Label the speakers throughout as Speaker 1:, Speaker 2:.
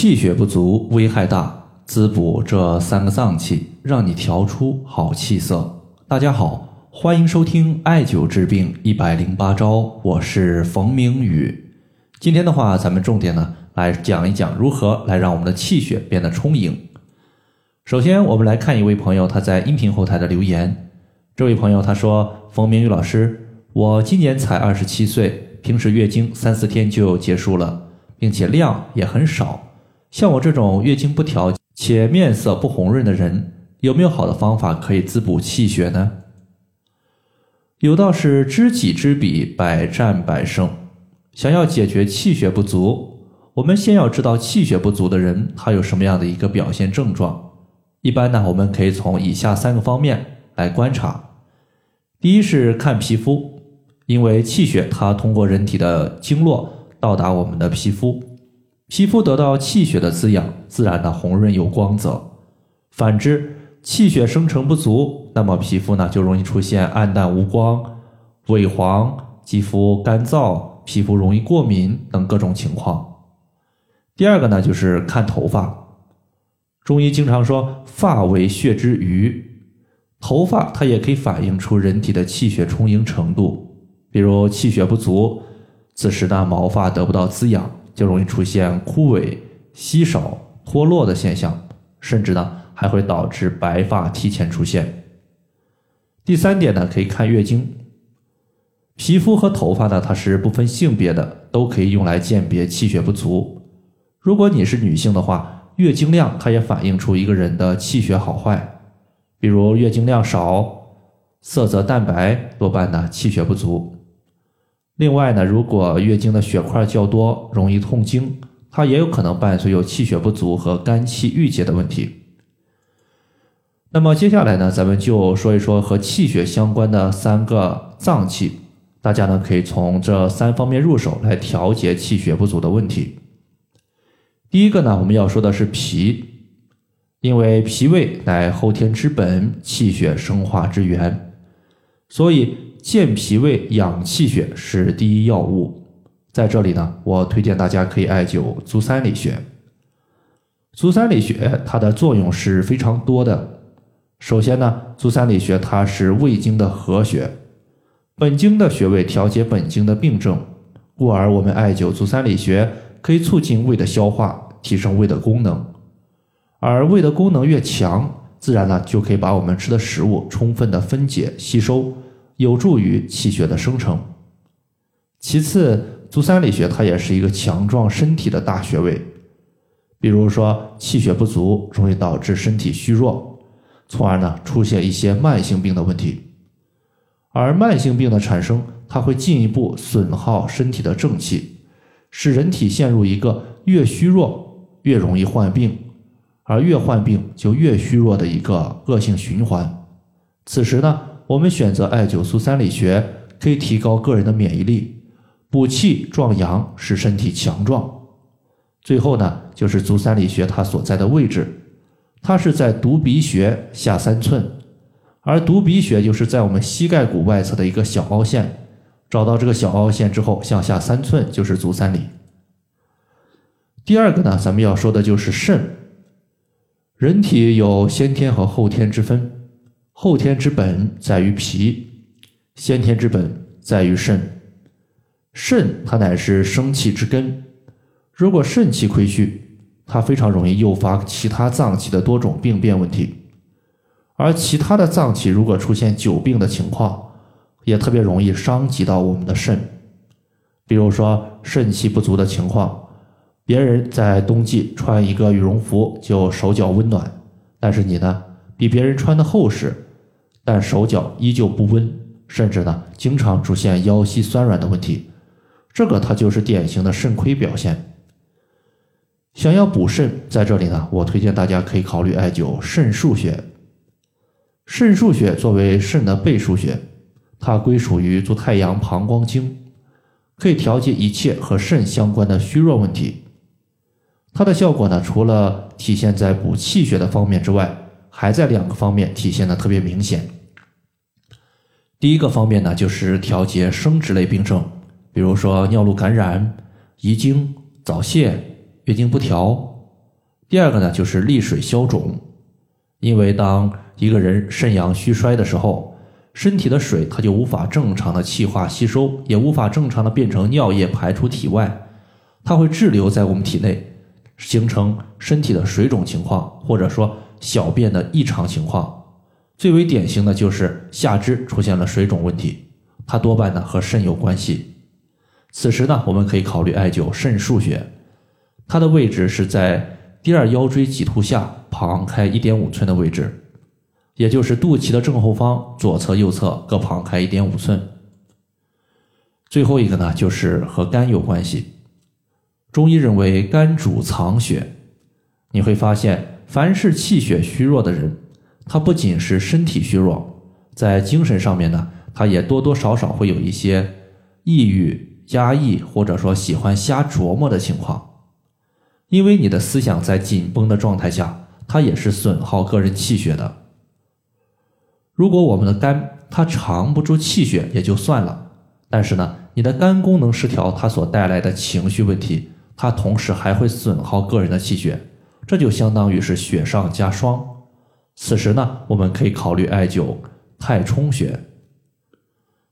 Speaker 1: 气血不足危害大，滋补这三个脏器，让你调出好气色。大家好，欢迎收听艾灸治病一百零八招，我是冯明宇。今天的话，咱们重点呢来讲一讲如何来让我们的气血变得充盈。首先，我们来看一位朋友他在音频后台的留言。这位朋友他说：“冯明宇老师，我今年才二十七岁，平时月经三四天就结束了，并且量也很少。”像我这种月经不调且面色不红润的人，有没有好的方法可以滋补气血呢？有道是知己知彼，百战百胜。想要解决气血不足，我们先要知道气血不足的人他有什么样的一个表现症状。一般呢，我们可以从以下三个方面来观察。第一是看皮肤，因为气血它通过人体的经络到达我们的皮肤。皮肤得到气血的滋养，自然的红润有光泽。反之，气血生成不足，那么皮肤呢就容易出现暗淡无光、萎黄、肌肤干燥、皮肤容易过敏等各种情况。第二个呢就是看头发，中医经常说发为血之余，头发它也可以反映出人体的气血充盈程度。比如气血不足，此时呢毛发得不到滋养。就容易出现枯萎、稀少、脱落的现象，甚至呢还会导致白发提前出现。第三点呢，可以看月经，皮肤和头发呢它是不分性别的，都可以用来鉴别气血不足。如果你是女性的话，月经量它也反映出一个人的气血好坏。比如月经量少、色泽淡白，多半呢气血不足。另外呢，如果月经的血块较多，容易痛经，它也有可能伴随有气血不足和肝气郁结的问题。那么接下来呢，咱们就说一说和气血相关的三个脏器，大家呢可以从这三方面入手来调节气血不足的问题。第一个呢，我们要说的是脾，因为脾胃乃后天之本，气血生化之源，所以。健脾胃、养气血是第一要务。在这里呢，我推荐大家可以艾灸足三里穴。足三里穴它的作用是非常多的。首先呢，足三里穴它是胃经的合穴，本经的穴位调节本经的病症，故而我们艾灸足三里穴可以促进胃的消化，提升胃的功能。而胃的功能越强，自然呢就可以把我们吃的食物充分的分解吸收。有助于气血的生成。其次，足三里穴它也是一个强壮身体的大穴位。比如说，气血不足容易导致身体虚弱，从而呢出现一些慢性病的问题。而慢性病的产生，它会进一步损耗身体的正气，使人体陷入一个越虚弱越容易患病，而越患病就越虚弱的一个恶性循环。此时呢？我们选择艾灸足三里穴，可以提高个人的免疫力，补气壮阳，使身体强壮。最后呢，就是足三里穴它所在的位置，它是在犊鼻穴下三寸，而犊鼻穴就是在我们膝盖骨外侧的一个小凹陷。找到这个小凹陷之后，向下三寸就是足三里。第二个呢，咱们要说的就是肾。人体有先天和后天之分。后天之本在于脾，先天之本在于肾。肾它乃是生气之根，如果肾气亏虚，它非常容易诱发其他脏器的多种病变问题。而其他的脏器如果出现久病的情况，也特别容易伤及到我们的肾。比如说肾气不足的情况，别人在冬季穿一个羽绒服就手脚温暖，但是你呢，比别人穿的厚实。但手脚依旧不温，甚至呢，经常出现腰膝酸软的问题，这个它就是典型的肾亏表现。想要补肾，在这里呢，我推荐大家可以考虑艾灸肾腧穴。肾腧穴作为肾的背腧穴，它归属于足太阳膀胱经，可以调节一切和肾相关的虚弱问题。它的效果呢，除了体现在补气血的方面之外，还在两个方面体现的特别明显。第一个方面呢，就是调节生殖类病症，比如说尿路感染、遗精、早泄、月经不调、第二个呢，就是利水消肿，因为当一个人肾阳虚衰的时候，身体的水它就无法正常的气化吸收，也无法正常的变成尿液排出体外，它会滞留在我们体内，形成身体的水肿情况，或者说小便的异常情况。最为典型的就是下肢出现了水肿问题，它多半呢和肾有关系。此时呢，我们可以考虑艾灸肾腧穴，它的位置是在。第二腰椎棘突下旁开一点五寸的位置，也就是肚脐的正后方，左侧、右侧各旁开一点五寸。最后一个呢，就是和肝有关系。中医认为肝主藏血，你会发现，凡是气血虚弱的人，他不仅是身体虚弱，在精神上面呢，他也多多少少会有一些抑郁、压抑，或者说喜欢瞎琢磨的情况。因为你的思想在紧绷的状态下，它也是损耗个人气血的。如果我们的肝它藏不住气血也就算了，但是呢，你的肝功能失调，它所带来的情绪问题，它同时还会损耗个人的气血，这就相当于是雪上加霜。此时呢，我们可以考虑艾灸太冲穴。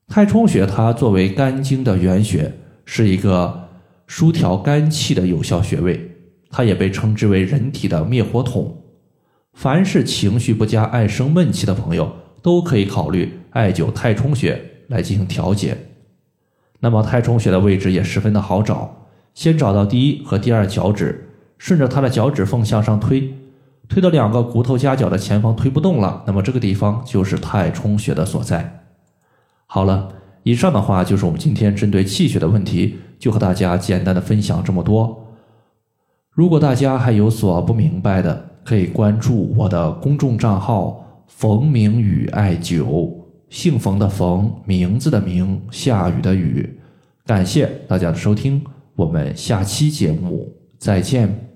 Speaker 1: 太冲穴它作为肝经的原穴，是一个疏调肝气的有效穴位。它也被称之为人体的灭火筒。凡是情绪不佳、爱生闷气的朋友，都可以考虑艾灸太冲穴来进行调节。那么太冲穴的位置也十分的好找，先找到第一和第二脚趾，顺着它的脚趾缝向上推，推到两个骨头夹角的前方推不动了，那么这个地方就是太冲穴的所在。好了，以上的话就是我们今天针对气血的问题，就和大家简单的分享这么多。如果大家还有所不明白的，可以关注我的公众账号“冯明宇艾灸”，姓冯的冯，名字的名，下雨的雨。感谢大家的收听，我们下期节目再见。